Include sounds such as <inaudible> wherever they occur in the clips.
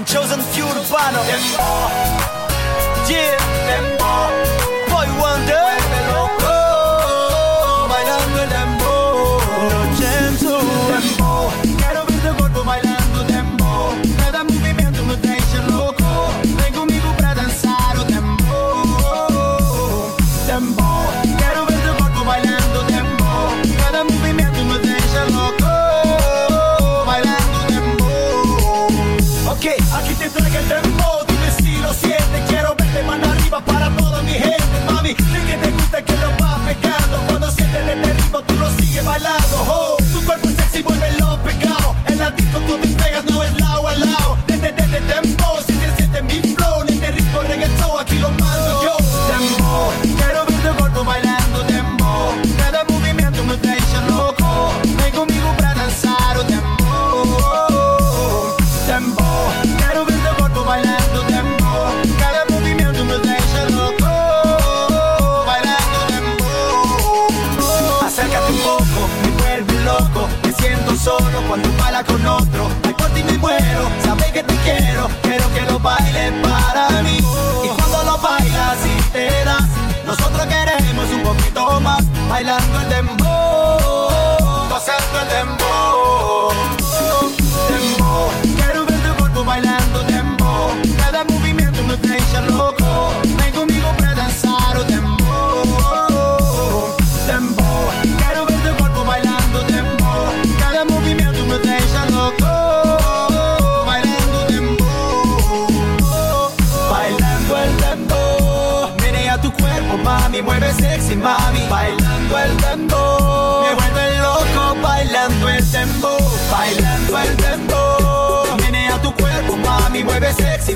and chosen few to follow. Island with them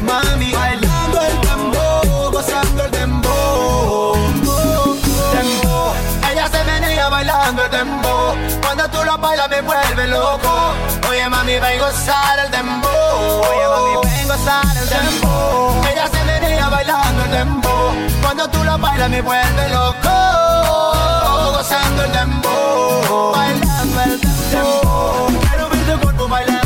mami Bailando el tambor, gozando el dembow. Dembow, ella se venía bailando el dembow. Cuando tú lo bailas me vuelve loco. Oye mami, ven a gozar el dembow. Oye mami, ven a gozar el dembow. Ella se venía bailando el dembow. Cuando tú lo bailas me vuelve loco. Gozando el dembow. Bailando el dembow. Quiero ver tu cuerpo bailando.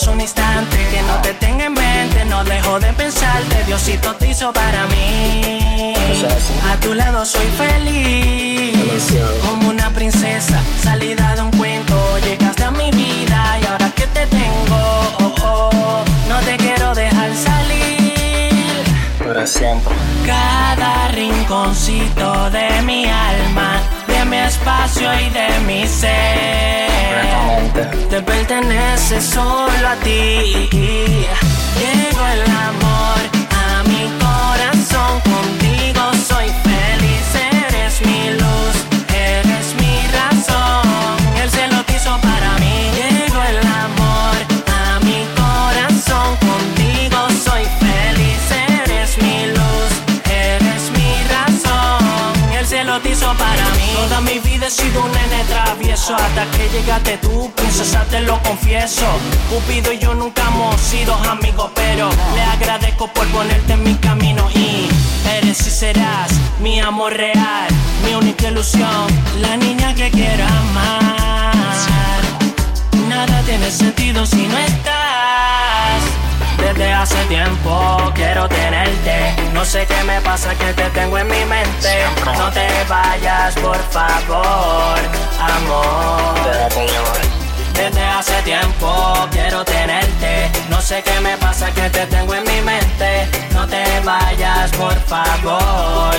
tomas un instante que no te tenga en mente, no dejo de pensarte, Diosito te hizo para mí. A tu lado soy feliz, como una princesa, salida de un cuento, llegaste a mi vida y ahora que te tengo, oh, oh no te quiero dejar salir. Para siempre. Cada rinconcito de mi alma mi espacio y de mi ser. Te pertenece solo a ti. Llegó el amor a mi corazón. Toda mi vida he sido un nene travieso. Hasta que llegaste tú, princesa, te lo confieso. Cupido y yo nunca hemos sido amigos, pero le agradezco por ponerte en mi camino. Y eres y serás mi amor real, mi única ilusión, la niña que quiero amar. Nada tiene sentido si no estás. Desde hace tiempo quiero tenerte. No sé qué me pasa que te tengo en mi mente. sé qué me pasa que te tengo en mi mente. No te vayas, por favor,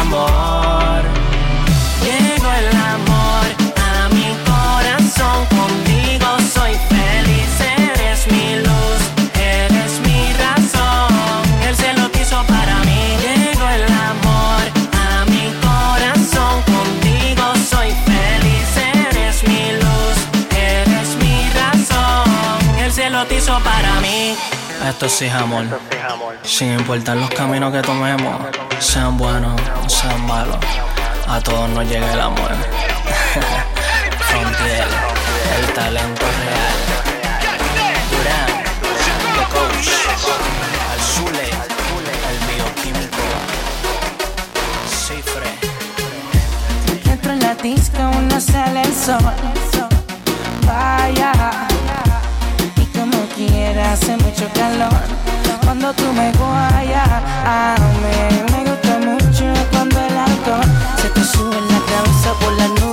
amor. Llegó el amor Esto sí es amor. Sin importar los caminos que tomemos, sean buenos o sean malos, a todos nos llega el amor. <laughs> Frontier, el talento real. Durán, The Coach, Al el bioquímico. Cifre. Dentro en la disco uno sale el sol. Vaya hace mucho calor. Cuando tú me guayas, a me gusta mucho cuando el auto se te sube la cabeza por la nube.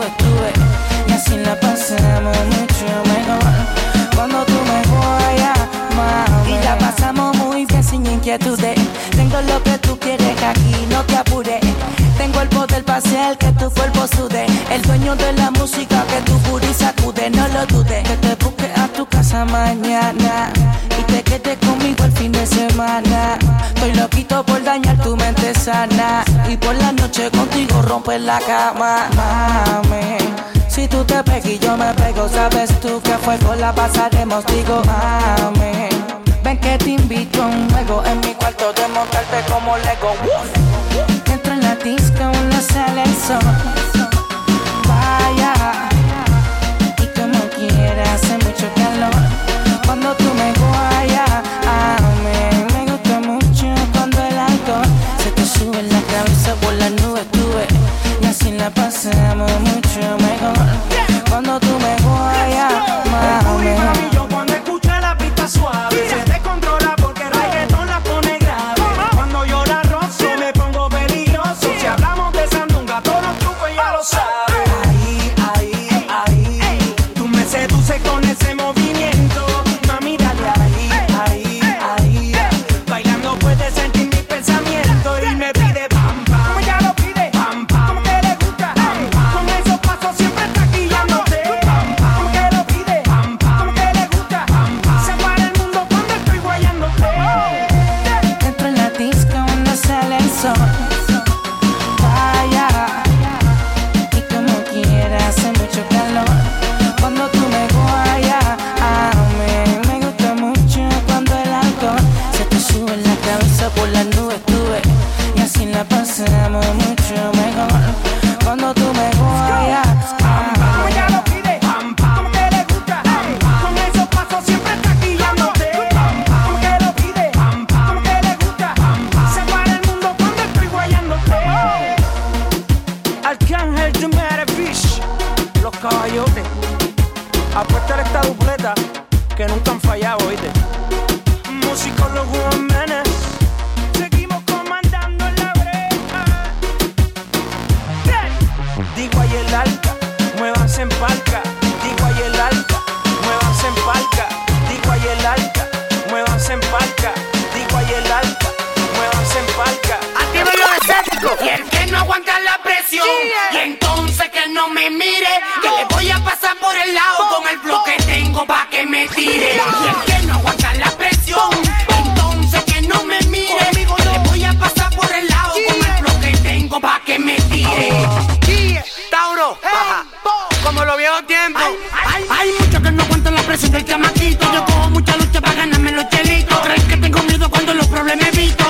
Mañana y te quedes conmigo el fin de semana. Estoy loquito por dañar tu mente sana y por la noche contigo romper la cama, mami. Si tú te pegas y yo me pego, sabes tú que fuego la pasaremos, digo, mami. Ven que te invito a un juego en mi cuarto de montarte como Lego. Entro en la disco, no sale el sol. Vaya, en la cabeza por las nubes, tú ves. Y así la pasamos mucho mejor. Cuando tú me guayas, mami. yo cuando escucha la pista suave Se descontrola porque el reggaetón la pone grave Cuando yo la rozo me pongo peligroso Si hablamos de sandunga, todos los trucos ya lo sabes Ahí, ahí, ahí Tú me seduces con ese movimiento muévanse en palca. Digo ahí el alca, muévanse en palca. Activo lo escéptico. Y el que no aguanta la presión. Y entonces que no me mire. Que le voy a pasar por el lado con el flow que tengo pa' que me tire. Y el que no aguanta la presión. Entonces que no me mire. Que le voy a pasar por el lado con el flow que tengo pa' que me tire. Tauro, como los viejos tiempos. Hay, hay muchos que no aguantan la presión del chamaquito. Yo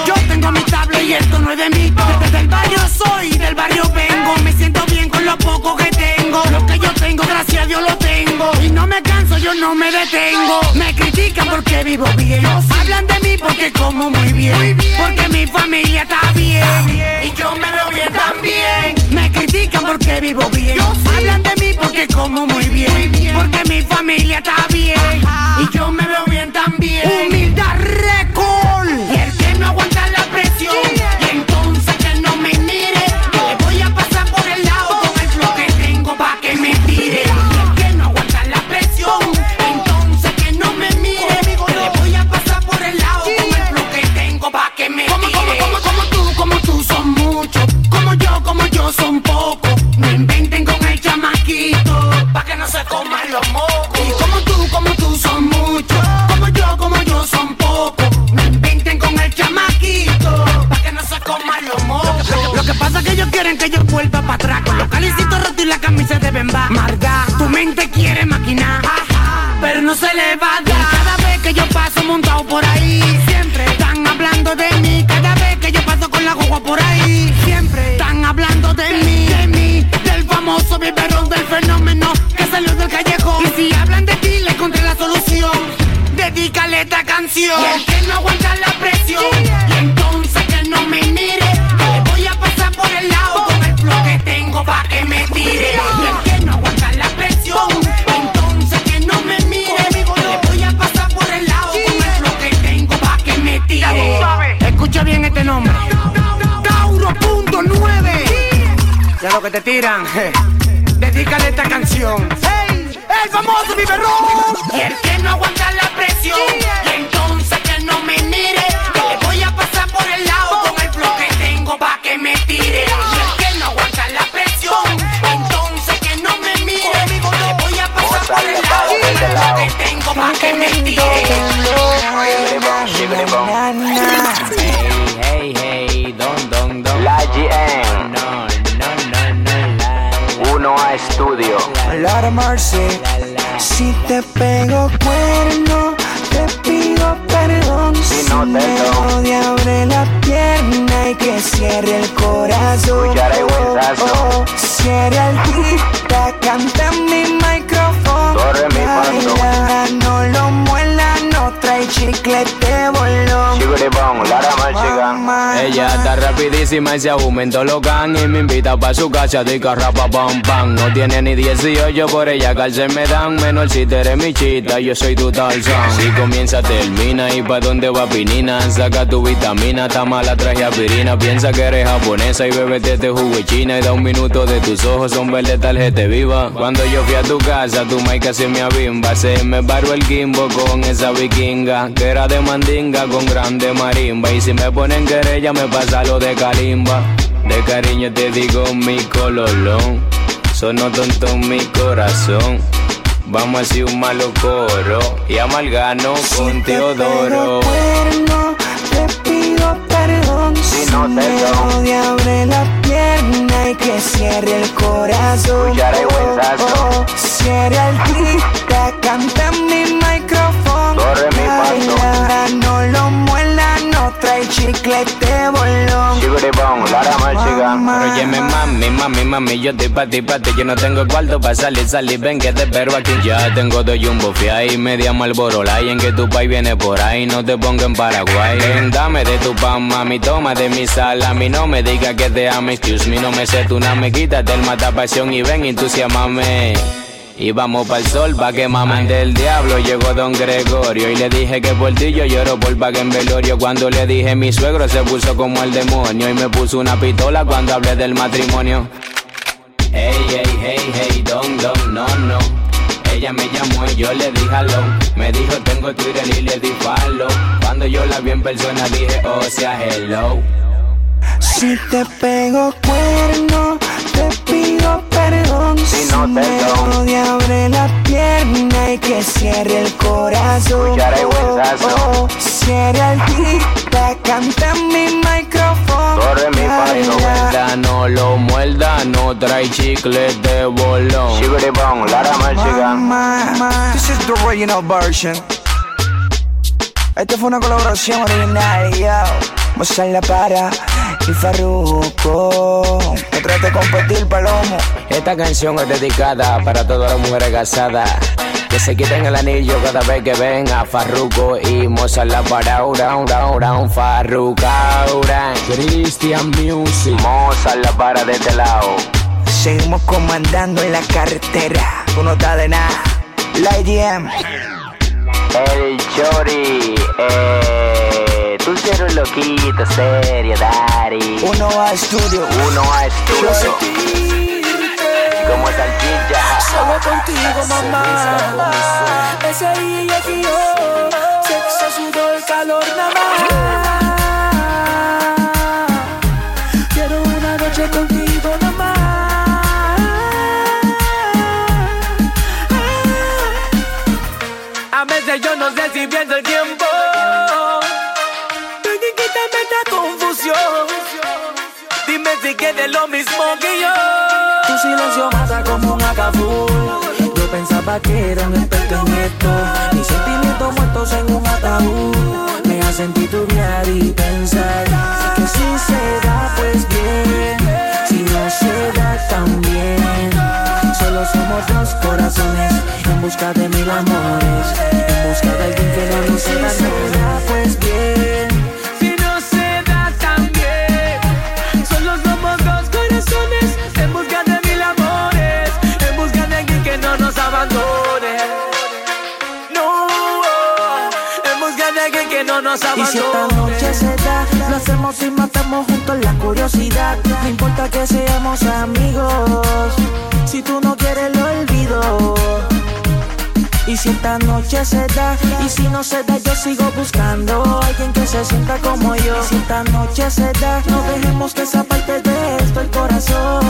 Yo tengo mi tabla y esto no es de mí. Desde el barrio soy, del barrio vengo. Me siento bien con lo poco que tengo. Lo que yo tengo, gracias a Dios lo tengo. Y no me canso, yo no me detengo. Me critican porque vivo bien. Hablan de mí porque como muy bien. Porque mi familia está bien. Y yo me veo bien también. Me critican porque vivo bien. Hablan de mí porque como muy bien. Porque mi familia está bien. Y yo me veo bien también. Humildad record. Que me. Como, como, como, como tú, como tú son muchos. Como yo, como yo son pocos. No inventen con el chamaquito. Pa' que no se coman los mocos. Y como tú, como tú son muchos. Como yo, como yo son pocos. No inventen con el chamaquito. Pa' que no se coman los mocos. Lo que pasa es que ellos quieren que yo vuelva para atrás. Con los calicitos rotos y la camisa de bemba. Marga, tu mente quiere maquinar. Pero no se le va a dar. Cada vez que yo paso montado por ahí. Siempre están hablando de mí. Cada vez que yo paso con la guagua por ahí. Siempre están hablando de mí. De mí, del famoso biberón del fenómeno que salió del callejón. Y si hablan de ti, le encontré la solución. Dedícale esta canción. Y el que no aguanta la presión. Lo que te tiran. <laughs> Dedícale esta canción. ¡Hey! ¡El famoso biberón! Y el que no aguanta la presión. Y entonces que no me mire. Que le voy a pasar por el lado con el flow que tengo pa' que me tire. Y el que no aguanta la presión. Entonces que no me mire. Que le voy a pasar por el lado con el flow que tengo pa' que me tire. Estudio. Lara Marcy, si te pego cuerno, te pido perdón. Si no te odia, abre la pierna y que cierre el corazón. Y huesazo. Oh, cierre el canta mi micrófono. Do, re, mi, chiclete bolón. Ella está rapidísima y se aumentó lo can Y me invita pa' su casa de carrapa pam pam. No tiene ni 18, por ella calce me dan Menor si tú eres mi chita, yo soy tu Tarzan Si comienza, termina y pa' dónde va pinina Saca tu vitamina, está mala, traje aspirina. Piensa que eres japonesa y bebete este jugo de china Y da un minuto de tus ojos, son verde tarjeta viva. Cuando yo fui a tu casa, tu mai casi me abimba Se me paró el gimbo con esa vikinga Que era de mandinga con grande marimba Y si me ponen querella me pasa lo de calimba De cariño te digo mi cololón Sonó tonto en mi corazón Vamos a hacer un malo coro Y amalgano con Teodoro Te cuerno, te pido perdón. Si no te odia, abre la pierna y que cierre el corazón. Y huesazo. Oh, cierre el tita, canta en mi micrófono. Do. Baila, no lo muela, no trae chiclete bolón. Chiguribón, Lara Marchigan. Pero óyeme mami, mami, mami, yo estoy pa' ti, pa' ti Yo no tengo cuarto pa' salir, salir, ven que te espero aquí Ya tengo dos jumbo y media malborola Y en que tu país viene por ahí, no te ponga en Paraguay Ven, dame de tu pan, mami, toma de mi sal A mí no me diga que te ame, excuse me, no me sé tu me Quítate el mata pasión y ven, entusiasmame y vamos pa'l sol pa' que mamen del diablo. Llegó don Gregorio y le dije que por ti yo lloro por pague en velorio. Cuando le dije mi suegro se puso como el demonio Y me puso una pistola cuando hablé del matrimonio. Hey, hey, hey, hey, don, don, no, no. Ella me llamó y yo le dije aló Me dijo tengo Twitter y le di follow Cuando yo la vi en persona dije oh sea hello Si te pego cuerno, te pido perdón. Si no te odia, abre la pierna y que cierre el corazón. Y. Oh, cierre el tita, canta en mi micrófono. Do, re, mi, fa, do. Baila, Muerda, no lo muerda, no trae chicle de bolón Chiguribón, Lara Marchigan. This is the original version. Esta fue una colaboración original, yo. Mozart para y Farruko. No trate de competir, palomo. Esta canción es dedicada para todas las mujeres casadas que se quiten el anillo cada vez que ven a Farruko y Mozart la para down, down, down, Farruka. Christian Music. Mozart la para de este lado. Seguimos comandando en la carretera. Tú no estás de nada. La IDM. El Chori, eh, tú sí eres loquito, serio, Dari. Uno a estudio. Uno a estudio. Como salchicha. Solo contigo, mamá. Ese día que yo, sexo, sudor, calor, nada más. Quiero una noche contigo, nada más. A veces yo no sé si el tiempo. Quítame esta confusión. Dime si quieres lo mismo que yo. Tu silencio mata como un acabú. Yo pensaba que era un experto. Mis sentimientos muertos en un ataúd. Me hacen titubear y pensar que si se da, pues bien. Si no se da, también. Solo somos dos corazones en busca de mil amores. En busca de alguien que no nos abandone. Pues bien. Y si esta noche se Lo hacemos y matamos juntos la curiosidad. No importa que seamos amigos. Si tú no quieres, lo olvido. Y si esta noche se da, y si no se da, yo sigo buscando alguien que se sienta como yo. Y si esta noche se da, no dejemos que esa parte de esto el corazón.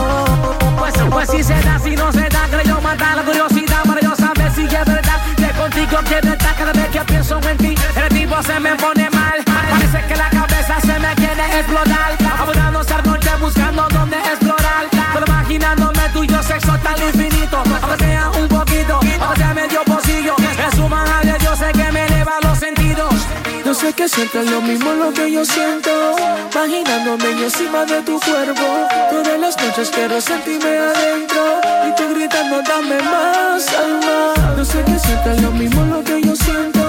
Pues, pues si se da, si no se da, creo matar la curiosidad para yo saber si es verdad. Que contigo quiero estar cada vez que pienso en ti. El tipo se me pone mal. Parece que la cabeza se me quiere explotar. Abundando noche buscando dónde explorar. Pero imaginándome tuyo sexo tan infinito. Aunque sea un poquito, aunque sea medio pocillo. Es su manera, yo sé que me eleva los sentidos. Yo sé que sientes lo mismo lo que yo siento Imaginándome yo encima de tu cuerpo Todas las noches quiero sentirme adentro Y tú gritando dame más, alma. Yo sé que sientes lo mismo lo que yo siento.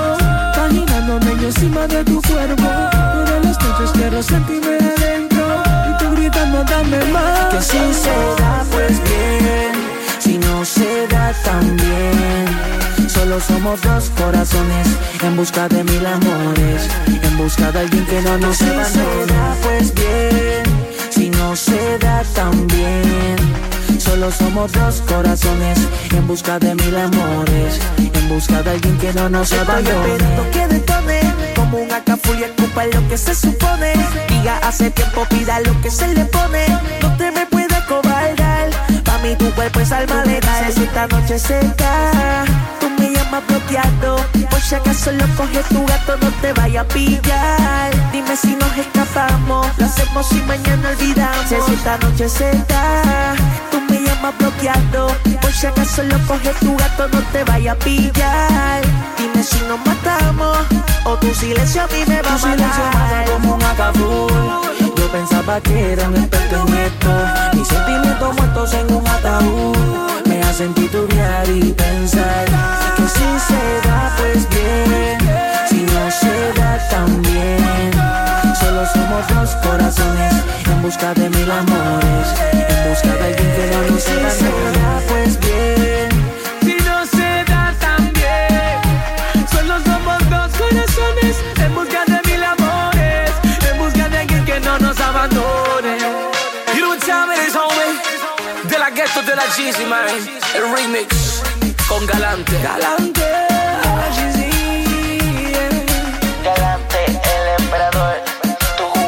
Imaginándome yo encima de tu cuerpo. Todas las noches quiero sentirme adentro. Y tú gritando dame más. Que si se da pues bien. Si no se da también. Solo somos dos corazones en busca de mil amores, en busca de alguien que no nos abandone. Si se da, pues bien, si no se da también. Solo somos dos corazones en busca de mil amores, en busca de alguien que no nos abandone. Esperando que detone, como un acaful y escupa lo que se supone. Diga hace tiempo pida lo que se le pone, no te me puedes cobardar. Pa' mí tu cuerpo es alma letal, si esta noche se da tú me llamas bloqueado. Por si acaso lo coge tu gato, no te vaya a pillar. Dime si nos escapamos, lo hacemos y mañana olvidamos. Si esta noche se da, tú me llamas bloqueado. Por si acaso lo coge tu gato, no te vaya a pillar. Dime si nos matamos, o tu silencio a mí me va a matar. como un acabul. Yo pensaba que era un experto en esto. Mis sentimientos muertos en un ataúd. Me hacen titubear y pensar que si se da, pues bien. Si no se da, también. Solo somos dos corazones busca de mil amores. En busca de alguien que no nos abandone. Si se da, pues bien. Si no se da también, solo somos dos corazones en busca de mil amores, en busca de alguien que no nos abandone. You know what time it is, homie? De la ghetto de la Jeezy, man. El remix con Galante. Galante, Galante,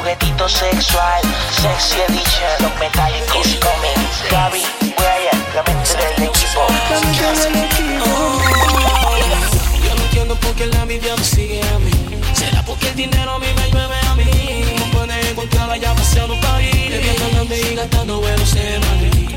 juguetito sexual, sexy edition, los metálicos comen, Gaby, Brian, la mente del equipo. Yo no entiendo por qué la envidia me sigue a mí. ¿Será porque el dinero a mí me llueve a mí? No puede encontrarla ya paseando ahí. Bebiendo, y gastando buenos en Madrid.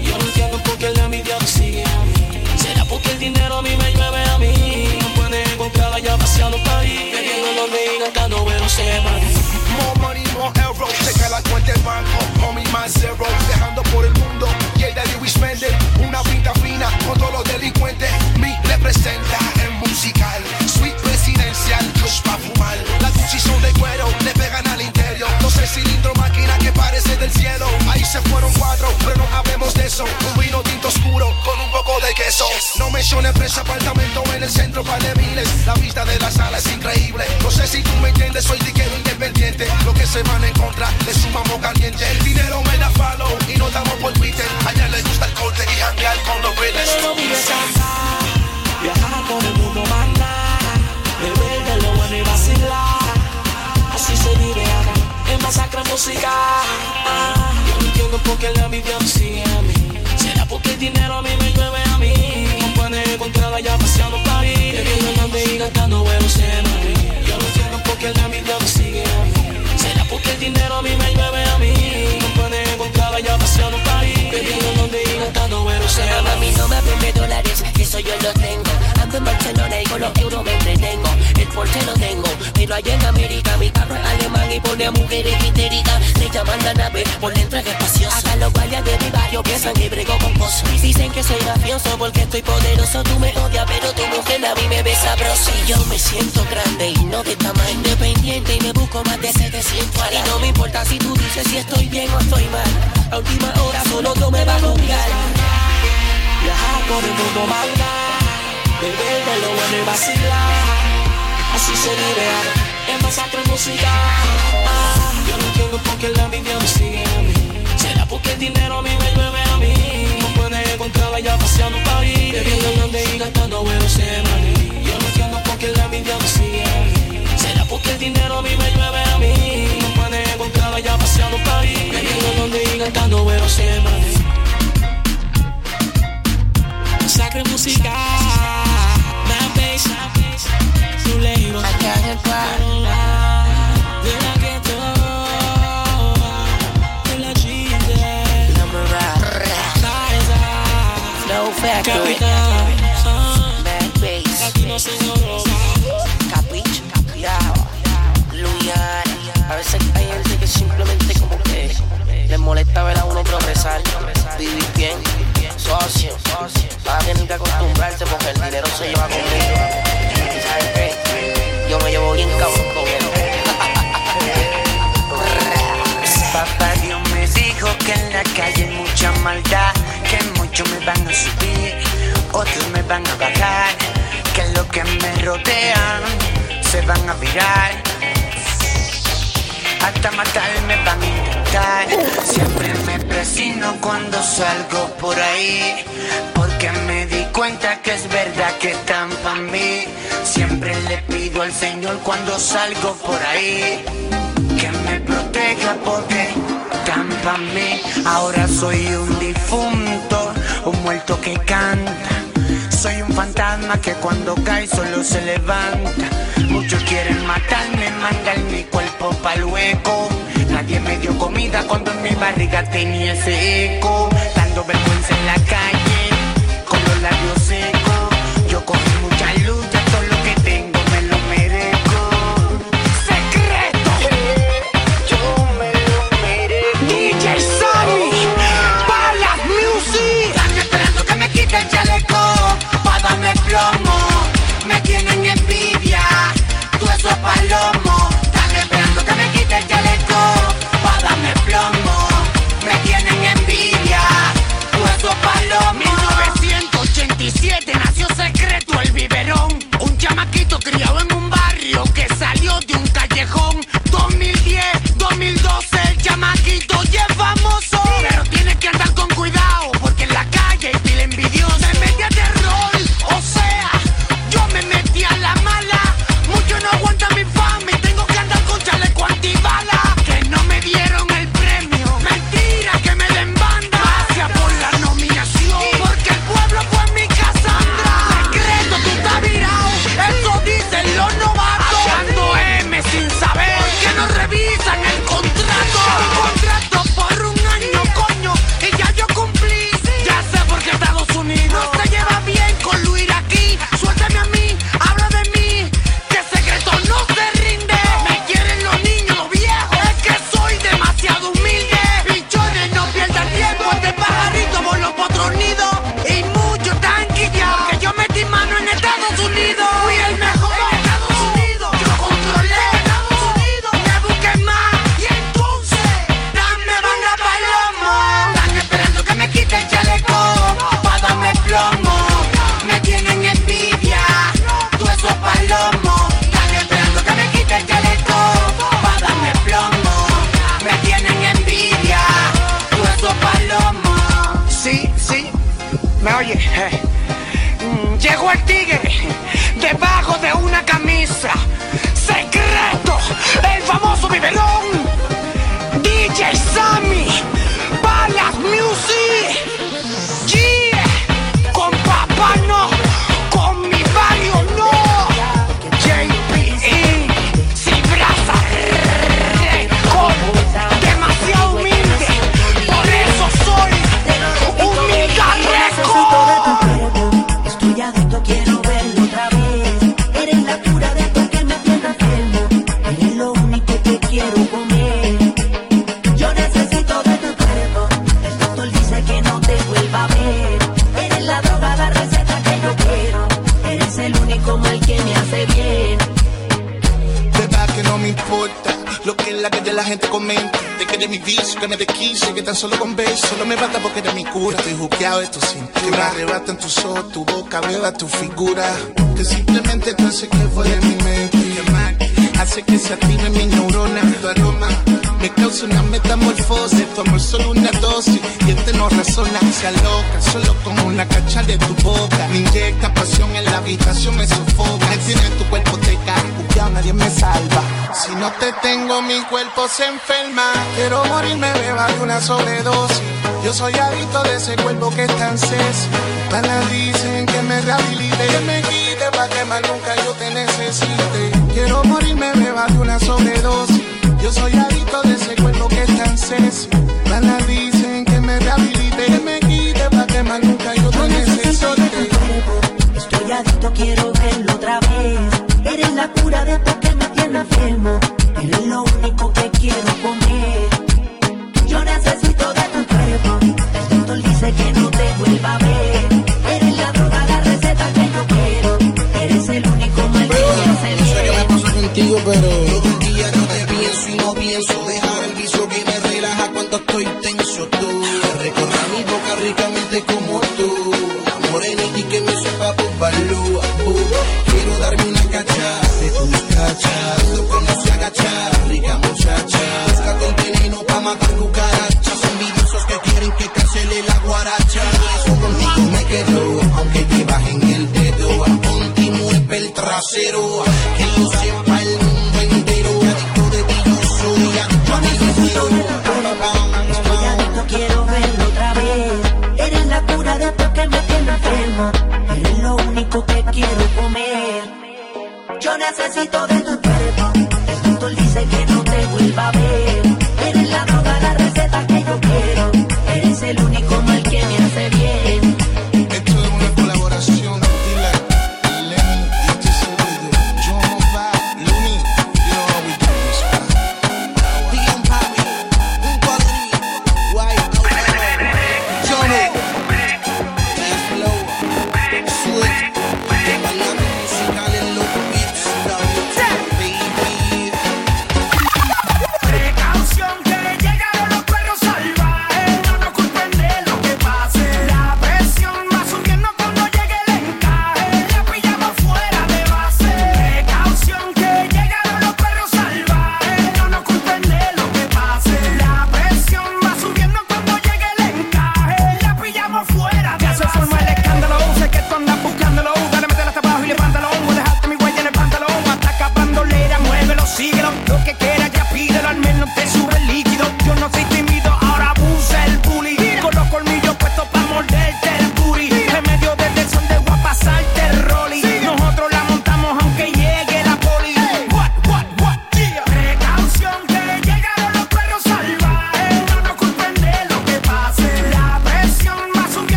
Un vino tinto oscuro, con un poco de queso, no menciones precio, apartamento en el centro, par de miles, la vista de la sala es increíble, no sé si tú me entiendes, soy diquero independiente, lo que se van en contra, le sumamos caliente, el dinero me da follow y no damos por Twitter, allá le gusta el corte y janguear con los vive cantar, viajar por el mundo mandar, beber de lo bueno y vacilar. Así se vive acá, en masacre musical. Yo no entiendo por qué la envidia sigue a mí. ¿Será porque el dinero a mí me llueve a mí? No pueden encontrarla ya paseando ahí. Bebiendo, andando y gastando huevos en Madrid. Yo no entiendo por qué la envidia me sigue a mí. ¿Será porque el dinero a mí me llueve a mí? No pueden encontrarla ya paseando ahí. Bebiendo, andando y gastando huevos en Pero mami no me vende dólares, eso yo lo tengo Ando en Barcelona y con los euros me entretengo El Porsche lo tengo, pero allá en América Mi carro es alemán y pone a mujeres histéricas Le llaman la nave, por dentro es espacioso Acá los barrio piensan que brego con cosas Dicen que soy mafioso porque estoy poderoso. Tú me odias pero tu mujer a mí me ve sabroso. Y yo me siento grande y no de tamaño. Independiente y me busco más de 700 al Y no me importa si tú dices si estoy bien o estoy mal. A última hora solo tú me vas a juzgar Viajar por el mundo maldad, beber de lo bueno y vacilar. Así se acá, en masacre musical. Yo no entiendo dinero a mí me llueve a mí. No puedes encontrarla ya paseando un país. Bebiendo grande y gastando buenos en Yo no entiendo por qué la envidia me sigue a mí. Será porque el dinero a mí me llueve a mí. No puedes encontrarla ya paseando un país. Bebiendo grande y gastando buenos en Sacre música. Bad bass. New label. I got it A veces hay gente que simplemente como que les molesta ver a uno progresar. Vivir bien. Socio. Va a tener que acostumbrarse porque el dinero se lleva conmigo. Yo me llevo bien cabrón. Papá Dios me dijo que en la calle hay mucha maldad, muchos me van a subir, otros me van a bajar, que los que me rodean se van a virar. Hasta matarme van a intentar. Siempre me presino cuando salgo por ahí. Porque me di cuenta que es verdad que están para mí. Siempre le pido al Señor cuando salgo por ahí que me proteja porque tan pa' mí. Ahora soy un difunto, un muerto que canta. Soy un fantasma que cuando cae solo se levanta. Muchos quieren matarme, mandar mi cuerpo pa'l hueco. Nadie me dio comida cuando en mi barriga tenía ese eco. Dando vergüenza en la calle, que la gente comenta. De que eres mi vicio, que me desquicio, que tan solo con besos solo me basta porque eres mi cura. Estoy juqueado de tu cintura. Que me arrebatan tus ojos, tu boca, beba tu figura. Que simplemente tú haces que vuele mi mente. Que más hace que se active mi neurona. Tu aroma me causa una metamorfosis. Tu amor solo una dosis y este no razona. Se aloca solo con una cacha de tu boca. Me inyecta pasión en la habitación, me sofoca. Me tiene tu cuerpo te ya nadie me salva. Si no te tengo, mi cuerpo se enferma. Quiero morirme, beba de una sobredosis. Yo soy adicto de ese cuerpo que es tan sexy. Dicen que me rehabilite, que me quite pa' que más nunca yo te necesite. Quiero morirme, beba de una sobredosis. Yo soy adicto de ese cuerpo que es tan sexy. Panas dicen que me rehabilite, que me quite pa' que más nunca yo te necesite. Estoy adicto, quiero verlo otra vez. Eres la cura de esto que me tiene enfermo. Eres lo único que quiero comer.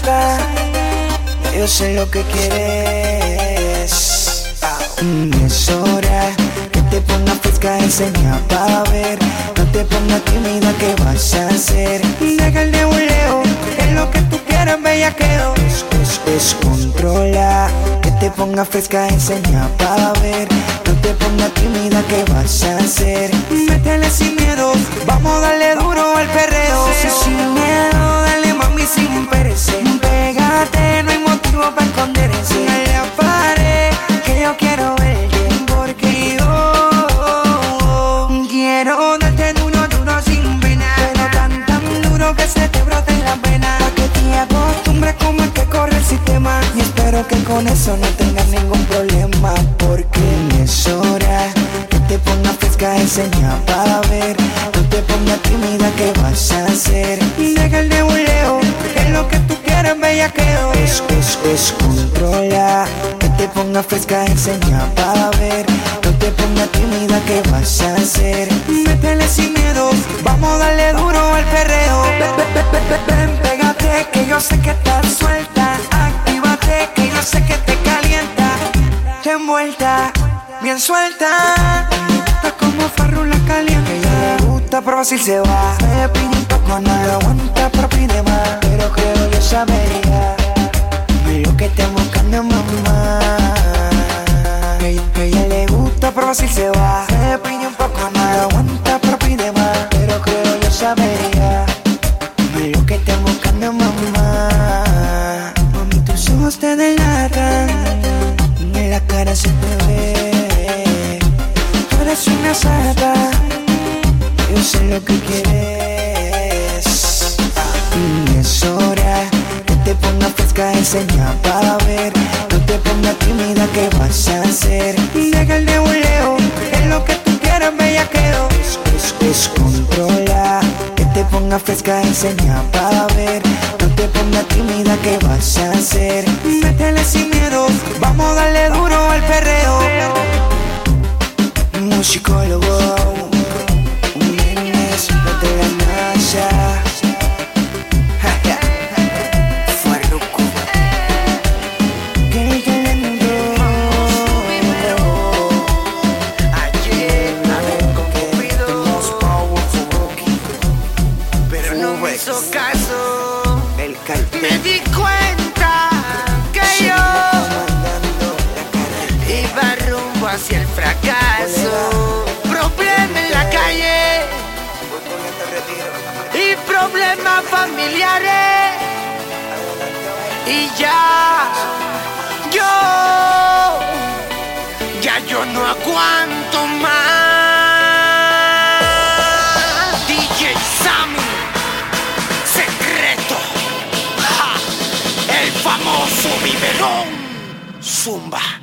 Sata, yo sé lo que quieres. Mm, Es hora que te ponga fresca, enseña pa' ver. No te pongas tímida, ¿qué vas a hacer? Deja el nebuleo, es lo que tú quieras, bellaqueo. Es, es, descontrola, que te ponga fresca, enseña pa' ver. No te pongas tímida, ¿qué vas a hacer? Métele sin miedo, vamos a darle duro al perreo. Sin miedo, dale sin perecer. Pégate, no hay motivo para esconderse. Dale a pared, que yo quiero verte. Porque yo quiero darte duro, duro sin pena. Pero tan, tan duro que se te brote la pena. Pa' que te acostumbres como es que corre el sistema. Y espero que con eso no tengas ningún problema. Porque es hora que te pongas fresca, enseña para ver. Es, es, es controla, que te pongas fresca, enseña para ver. No te pongas tímida, ¿qué vas a hacer? Métele sin miedo, vamos a darle duro al perreo. Ven, pégate, que yo sé que estás suelta. Actívate, que yo sé que te calienta. Envuelta, bien suelta. Está como farrula caliente. Ella gusta probar si se va. Me pide un poco, no aguanta, pero pide más. Pero creo yo sabería que buscando, mamá. Que, que ella le gusta probar si se va. Me pide un poco, lo aguanta, pero pide más. Pero creo yo sabería lo que te buscando, mamá. Mami, tus ojos te delatan. En la cara se te ve. Tú eres una sata. Yo sé lo que quieres. Enseña para ver. No te pongas tímida, ¿qué vas a hacer? Deja el nebuleo, es lo que tú quieras, bellaqueo. Es, es, descontrola, que te pongas fresca, enseña para ver. No te pongas tímida, ¿qué vas a hacer? Métele sin miedo, vamos a darle duro al perreo. Musicólogo, ya yo no aguanto más. DJ Sammy, secreto, el famoso biberón, zumba.